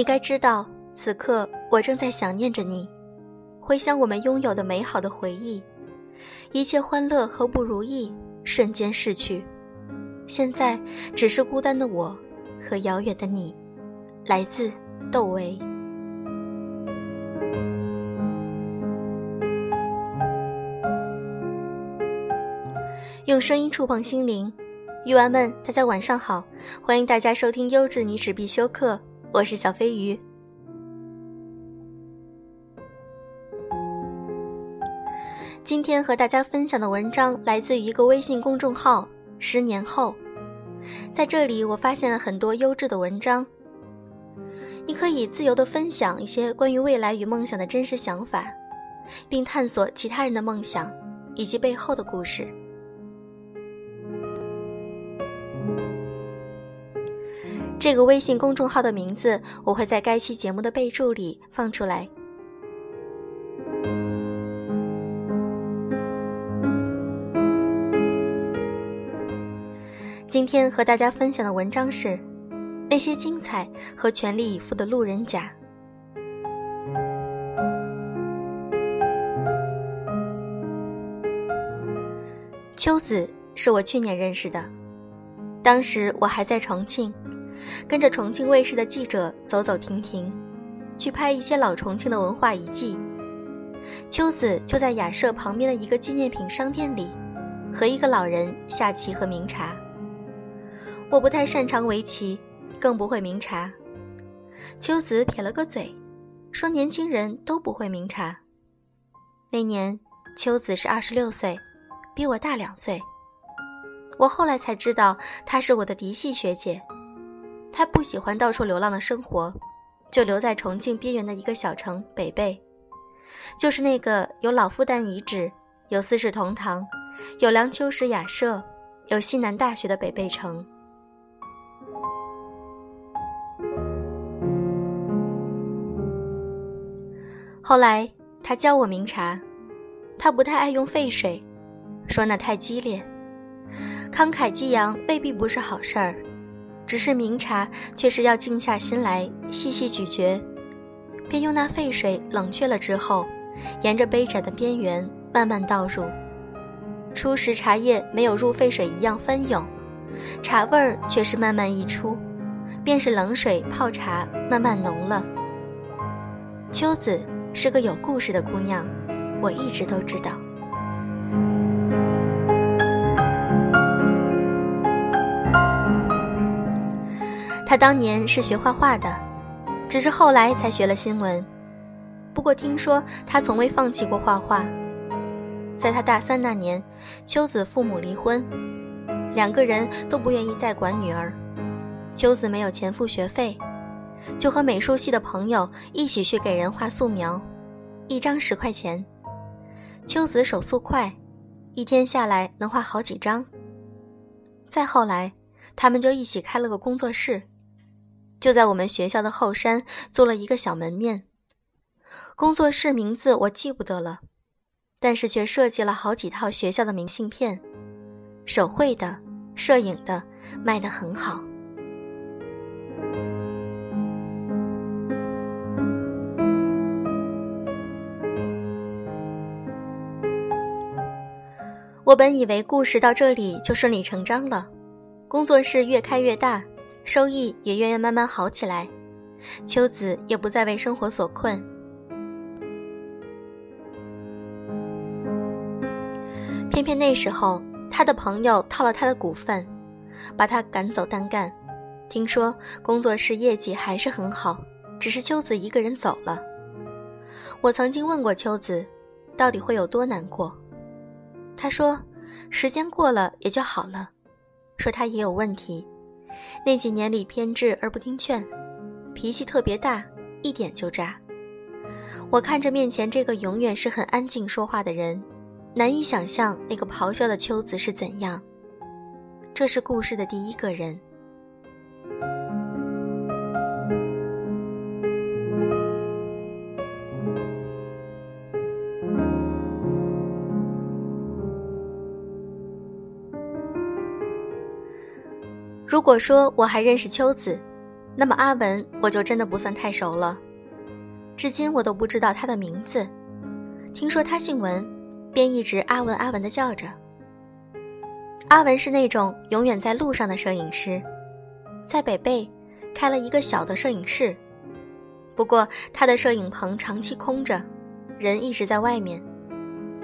你该知道，此刻我正在想念着你，回想我们拥有的美好的回忆，一切欢乐和不如意瞬间逝去，现在只是孤单的我和遥远的你。来自窦唯。用声音触碰心灵，鱼丸们，大家晚上好，欢迎大家收听优质女纸必修课，我是小飞鱼。今天和大家分享的文章来自于一个微信公众号“十年后”，在这里我发现了很多优质的文章，你可以自由的分享一些关于未来与梦想的真实想法，并探索其他人的梦想以及背后的故事。这个微信公众号的名字我会在该期节目的备注里放出来。今天和大家分享的文章是《那些精彩和全力以赴的路人甲》。秋子是我去年认识的，当时我还在重庆。跟着重庆卫视的记者走走停停，去拍一些老重庆的文化遗迹。秋子就在雅舍旁边的一个纪念品商店里，和一个老人下棋和茗茶。我不太擅长围棋，更不会茗茶。秋子撇了个嘴，说：“年轻人都不会茗茶。”那年，秋子是二十六岁，比我大两岁。我后来才知道，她是我的嫡系学姐。他不喜欢到处流浪的生活，就留在重庆边缘的一个小城北碚，就是那个有老复旦遗址、有四世同堂、有梁秋实雅舍、有西南大学的北碚城。后来他教我茗茶，他不太爱用沸水，说那太激烈，慷慨激昂未必不是好事儿。只是茗茶，却是要静下心来细细咀嚼，便用那沸水冷却了之后，沿着杯盏的边缘慢慢倒入。初时茶叶没有入沸水一样翻涌，茶味儿却是慢慢溢出，便是冷水泡茶慢慢浓了。秋子是个有故事的姑娘，我一直都知道。他当年是学画画的，只是后来才学了新闻。不过听说他从未放弃过画画。在他大三那年，秋子父母离婚，两个人都不愿意再管女儿。秋子没有钱付学费，就和美术系的朋友一起去给人画素描，一张十块钱。秋子手速快，一天下来能画好几张。再后来，他们就一起开了个工作室。就在我们学校的后山做了一个小门面，工作室名字我记不得了，但是却设计了好几套学校的明信片，手绘的、摄影的，卖得很好。我本以为故事到这里就顺理成章了，工作室越开越大。收益也越越慢慢好起来，秋子也不再为生活所困。偏偏那时候，他的朋友套了他的股份，把他赶走单干。听说工作室业绩还是很好，只是秋子一个人走了。我曾经问过秋子，到底会有多难过？他说，时间过了也就好了。说他也有问题。那几年里偏执而不听劝，脾气特别大，一点就炸。我看着面前这个永远是很安静说话的人，难以想象那个咆哮的秋子是怎样。这是故事的第一个人。如果说我还认识秋子，那么阿文，我就真的不算太熟了。至今我都不知道他的名字。听说他姓文，便一直阿文阿文的叫着。阿文是那种永远在路上的摄影师，在北碚开了一个小的摄影室。不过他的摄影棚长期空着，人一直在外面。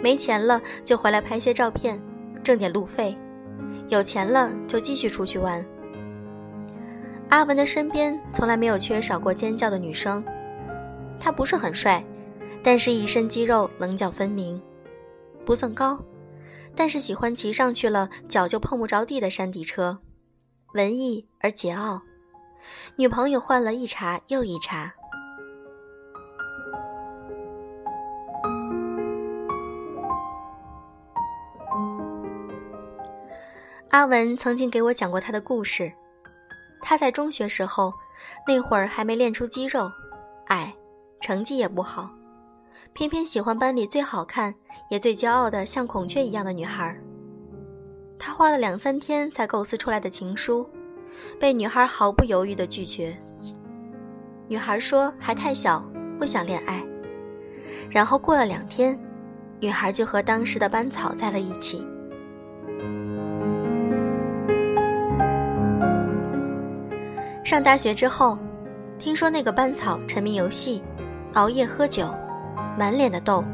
没钱了就回来拍些照片，挣点路费；有钱了就继续出去玩。阿文的身边从来没有缺少过尖叫的女生。他不是很帅，但是一身肌肉棱角分明；不算高，但是喜欢骑上去了脚就碰不着地的山地车，文艺而桀骜。女朋友换了一茬又一茬。阿文曾经给我讲过他的故事。他在中学时候，那会儿还没练出肌肉，矮，成绩也不好，偏偏喜欢班里最好看也最骄傲的像孔雀一样的女孩。他花了两三天才构思出来的情书，被女孩毫不犹豫地拒绝。女孩说还太小，不想恋爱。然后过了两天，女孩就和当时的班草在了一起。上大学之后，听说那个班草沉迷游戏，熬夜喝酒，满脸的痘。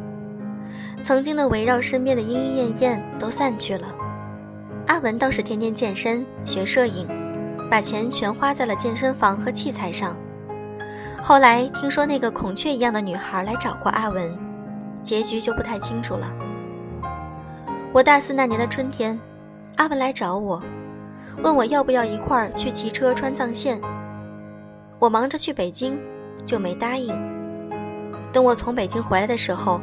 曾经的围绕身边的莺莺燕燕都散去了。阿文倒是天天健身学摄影，把钱全花在了健身房和器材上。后来听说那个孔雀一样的女孩来找过阿文，结局就不太清楚了。我大四那年的春天，阿文来找我。问我要不要一块儿去骑车川藏线，我忙着去北京，就没答应。等我从北京回来的时候，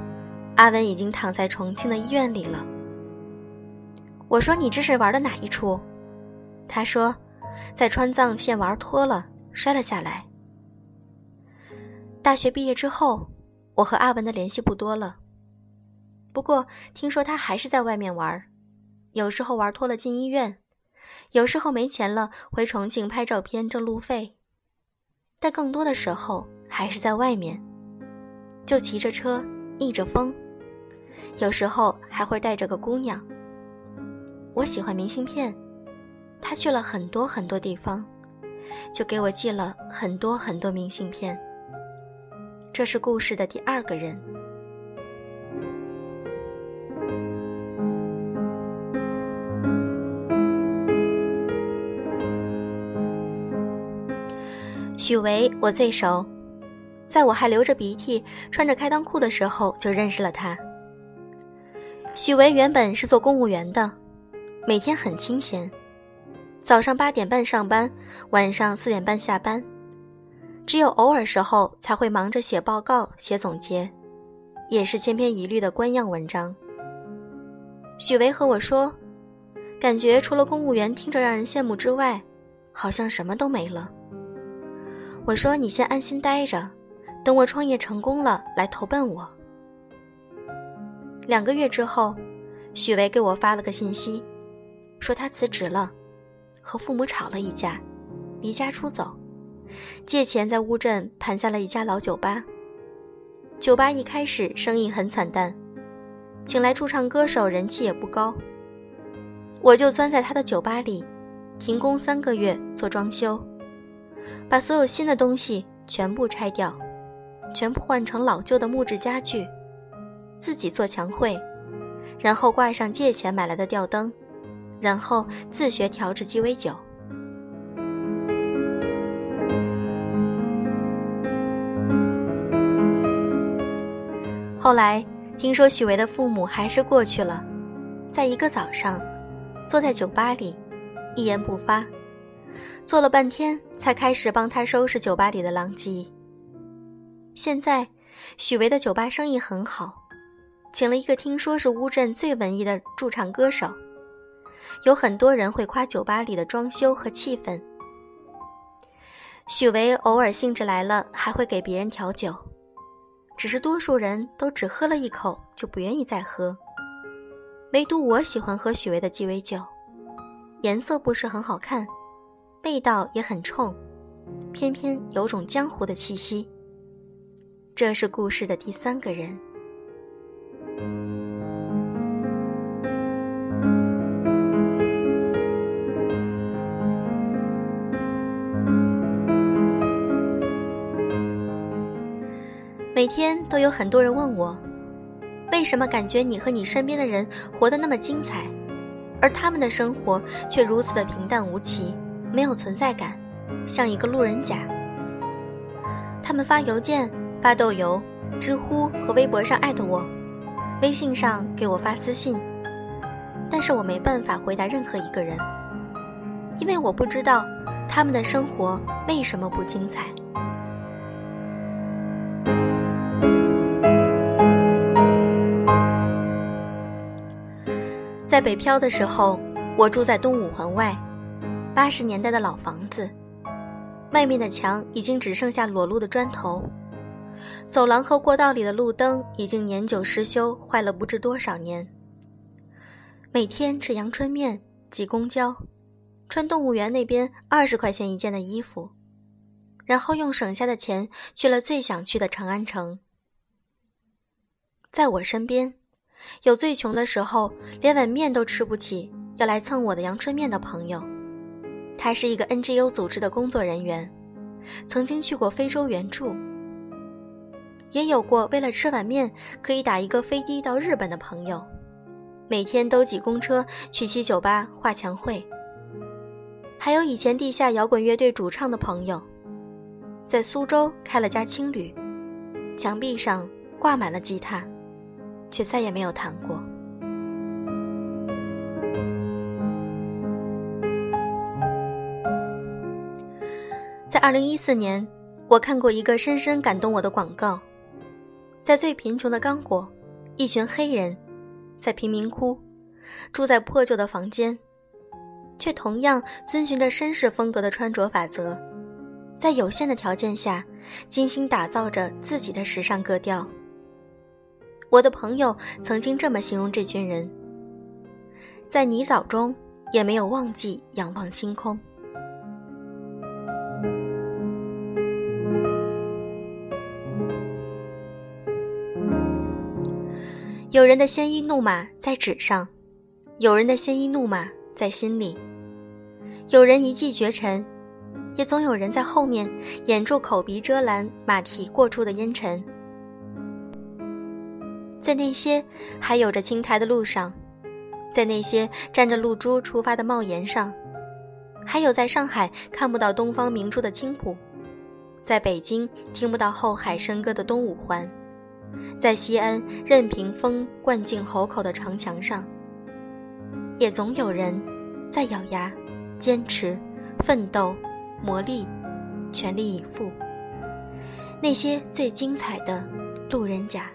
阿文已经躺在重庆的医院里了。我说：“你这是玩的哪一出？”他说：“在川藏线玩脱了，摔了下来。”大学毕业之后，我和阿文的联系不多了。不过听说他还是在外面玩，有时候玩脱了进医院。有时候没钱了，回重庆拍照片挣路费，但更多的时候还是在外面，就骑着车，逆着风，有时候还会带着个姑娘。我喜欢明信片，他去了很多很多地方，就给我寄了很多很多明信片。这是故事的第二个人。许巍，我最熟，在我还流着鼻涕、穿着开裆裤的时候就认识了他。许巍原本是做公务员的，每天很清闲，早上八点半上班，晚上四点半下班，只有偶尔时候才会忙着写报告、写总结，也是千篇一律的官样文章。许巍和我说，感觉除了公务员听着让人羡慕之外，好像什么都没了。我说：“你先安心待着，等我创业成功了来投奔我。”两个月之后，许巍给我发了个信息，说他辞职了，和父母吵了一架，离家出走，借钱在乌镇盘下了一家老酒吧。酒吧一开始生意很惨淡，请来驻唱歌手人气也不高。我就钻在他的酒吧里，停工三个月做装修。把所有新的东西全部拆掉，全部换成老旧的木质家具，自己做墙绘，然后挂上借钱买来的吊灯，然后自学调制鸡尾酒。后来听说许巍的父母还是过去了，在一个早上，坐在酒吧里，一言不发。做了半天，才开始帮他收拾酒吧里的狼藉。现在，许巍的酒吧生意很好，请了一个听说是乌镇最文艺的驻唱歌手，有很多人会夸酒吧里的装修和气氛。许巍偶尔兴致来了，还会给别人调酒，只是多数人都只喝了一口就不愿意再喝，唯独我喜欢喝许巍的鸡尾酒，颜色不是很好看。味道也很冲，偏偏有种江湖的气息。这是故事的第三个人。每天都有很多人问我，为什么感觉你和你身边的人活得那么精彩，而他们的生活却如此的平淡无奇，没有存在感，像一个路人甲。他们发邮件、发豆邮、知乎和微博上艾特我，微信上给我发私信，但是我没办法回答任何一个人，因为我不知道他们的生活为什么不精彩。在北漂的时候，我住在东五环外，八十年代的老房子，外面的墙已经只剩下裸露的砖头，走廊和过道里的路灯已经年久失修，坏了不知多少年。每天吃阳春面，挤公交，穿动物园那边二十块钱一件的衣服，然后用省下的钱去了最想去的长安城。在我身边。有最穷的时候，连碗面都吃不起，要来蹭我的阳春面的朋友。他是一个 NGO 组织的工作人员，曾经去过非洲援助。也有过为了吃碗面可以打一个飞的到日本的朋友，每天都挤公车去七九八画墙绘。还有以前地下摇滚乐队主唱的朋友，在苏州开了家青旅，墙壁上挂满了吉他。却再也没有弹过。在二零一四年，我看过一个深深感动我的广告。在最贫穷的刚果，一群黑人在贫民窟住在破旧的房间，却同样遵循着绅士风格的穿着法则，在有限的条件下，精心打造着自己的时尚格调。我的朋友曾经这么形容这群人：在泥沼中，也没有忘记仰望星空。有人的鲜衣怒马在纸上，有人的鲜衣怒马在心里。有人一骑绝尘，也总有人在后面掩住口鼻，遮拦马蹄过处的烟尘。在那些还有着青苔的路上，在那些沾着露珠出发的帽檐上，还有在上海看不到东方明珠的青浦，在北京听不到后海笙歌的东五环，在西安任凭风灌进喉口的长墙上，也总有人在咬牙、坚持、奋斗、磨砺、全力以赴。那些最精彩的路人甲。